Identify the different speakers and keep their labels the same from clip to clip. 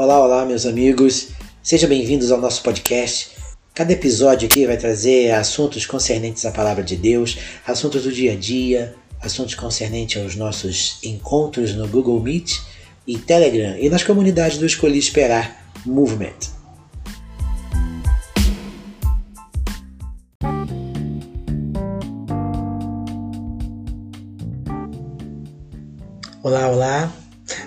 Speaker 1: Olá, olá, meus amigos. Sejam bem-vindos ao nosso podcast. Cada episódio aqui vai trazer assuntos concernentes à palavra de Deus, assuntos do dia a dia, assuntos concernentes aos nossos encontros no Google Meet e Telegram e nas comunidades do Escolhi Esperar Movement. Olá, olá.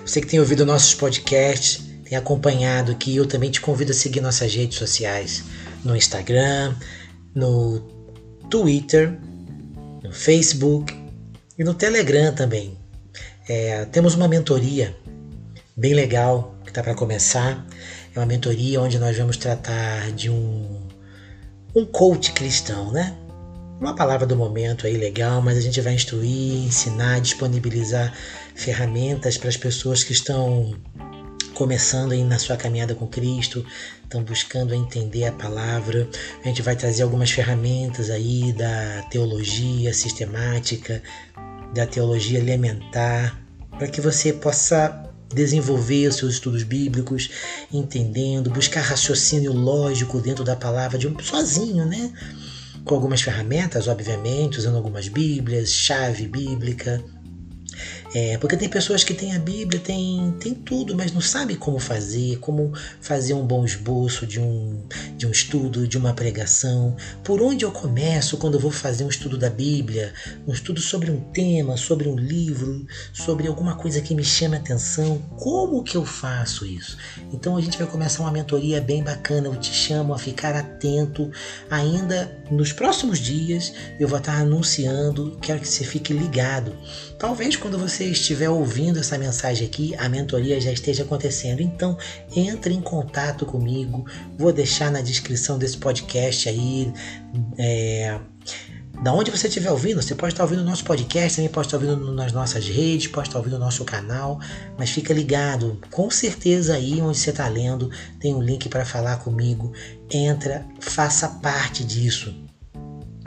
Speaker 1: Você que tem ouvido nossos podcasts, tem acompanhado aqui, eu também te convido a seguir nossas redes sociais no Instagram, no Twitter, no Facebook e no Telegram também. É, temos uma mentoria bem legal que está para começar. É uma mentoria onde nós vamos tratar de um, um coach cristão, né? Uma palavra do momento aí legal, mas a gente vai instruir, ensinar, disponibilizar ferramentas para as pessoas que estão começando aí na sua caminhada com Cristo, estão buscando entender a palavra. A gente vai trazer algumas ferramentas aí da teologia sistemática, da teologia elementar, para que você possa desenvolver os seus estudos bíblicos, entendendo, buscar raciocínio lógico dentro da palavra de um sozinho, né? Com algumas ferramentas, obviamente, usando algumas bíblias, chave bíblica, é, porque tem pessoas que têm a Bíblia, tem, tem tudo, mas não sabe como fazer, como fazer um bom esboço de um, de um estudo, de uma pregação. Por onde eu começo quando eu vou fazer um estudo da Bíblia? Um estudo sobre um tema, sobre um livro, sobre alguma coisa que me chama a atenção. Como que eu faço isso? Então a gente vai começar uma mentoria bem bacana. Eu te chamo a ficar atento. Ainda nos próximos dias eu vou estar anunciando, quero que você fique ligado. Talvez quando você você estiver ouvindo essa mensagem aqui, a mentoria já esteja acontecendo. Então, entre em contato comigo. Vou deixar na descrição desse podcast aí. É, da onde você estiver ouvindo, você pode estar ouvindo o nosso podcast, também pode estar ouvindo nas nossas redes, pode estar ouvindo o nosso canal, mas fica ligado, com certeza aí onde você está lendo tem um link para falar comigo. Entra, faça parte disso.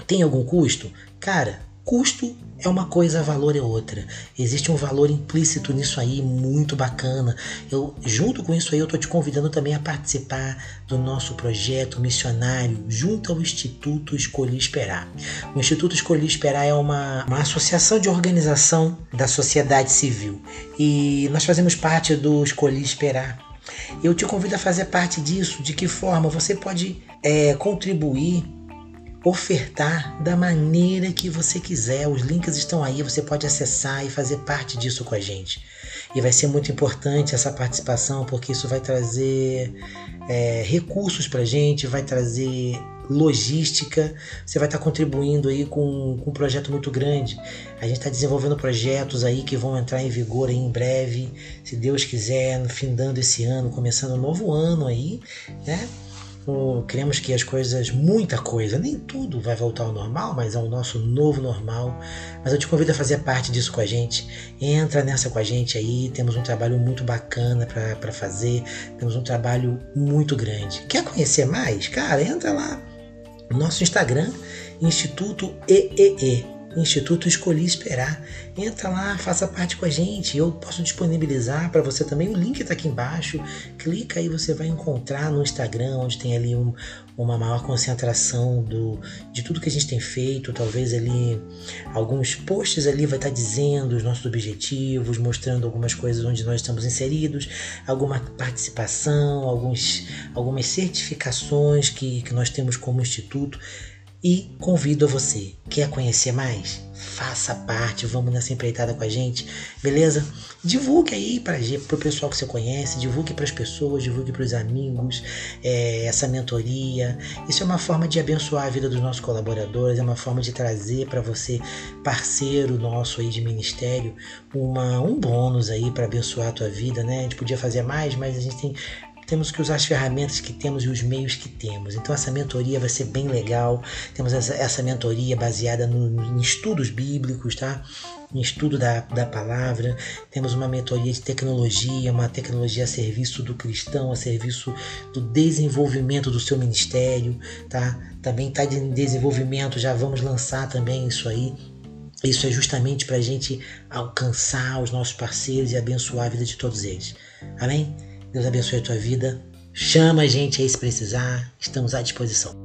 Speaker 1: Tem algum custo? Cara, custo é uma coisa, valor é outra. Existe um valor implícito nisso aí, muito bacana. Eu, junto com isso aí, eu estou te convidando também a participar do nosso projeto missionário junto ao Instituto Escolhi Esperar. O Instituto Escolhi Esperar é uma, uma associação de organização da sociedade civil e nós fazemos parte do Escolhi Esperar. Eu te convido a fazer parte disso. De que forma você pode é, contribuir ofertar da maneira que você quiser. Os links estão aí, você pode acessar e fazer parte disso com a gente. E vai ser muito importante essa participação, porque isso vai trazer é, recursos para a gente, vai trazer logística, você vai estar contribuindo aí com, com um projeto muito grande. A gente está desenvolvendo projetos aí que vão entrar em vigor em breve, se Deus quiser, no fim dando esse ano, começando um novo ano aí, né? Queremos que as coisas, muita coisa, nem tudo vai voltar ao normal, mas ao nosso novo normal. Mas eu te convido a fazer parte disso com a gente. Entra nessa com a gente aí. Temos um trabalho muito bacana para fazer. Temos um trabalho muito grande. Quer conhecer mais? Cara, entra lá no nosso Instagram, Instituto EEE. Instituto Escolhi Esperar. Entra lá, faça parte com a gente. Eu posso disponibilizar para você também. O link está aqui embaixo. Clica aí, você vai encontrar no Instagram, onde tem ali um, uma maior concentração do, de tudo que a gente tem feito. Talvez ali alguns posts ali vai estar tá dizendo os nossos objetivos, mostrando algumas coisas onde nós estamos inseridos, alguma participação, alguns, algumas certificações que, que nós temos como instituto e convido a você. Quer conhecer mais? Faça parte, vamos nessa empreitada com a gente, beleza? Divulgue aí para o pessoal que você conhece, divulgue para as pessoas, divulgue para os amigos é, essa mentoria. Isso é uma forma de abençoar a vida dos nossos colaboradores, é uma forma de trazer para você, parceiro nosso aí de ministério, uma, um bônus aí para abençoar a tua vida, né? A gente podia fazer mais, mas a gente tem temos que usar as ferramentas que temos e os meios que temos. Então essa mentoria vai ser bem legal. Temos essa, essa mentoria baseada no, em estudos bíblicos, tá? Em estudo da, da palavra. Temos uma mentoria de tecnologia, uma tecnologia a serviço do cristão, a serviço do desenvolvimento do seu ministério, tá? Também está em desenvolvimento, já vamos lançar também isso aí. Isso é justamente para a gente alcançar os nossos parceiros e abençoar a vida de todos eles. Amém? Deus abençoe a tua vida. Chama a gente aí se precisar, estamos à disposição.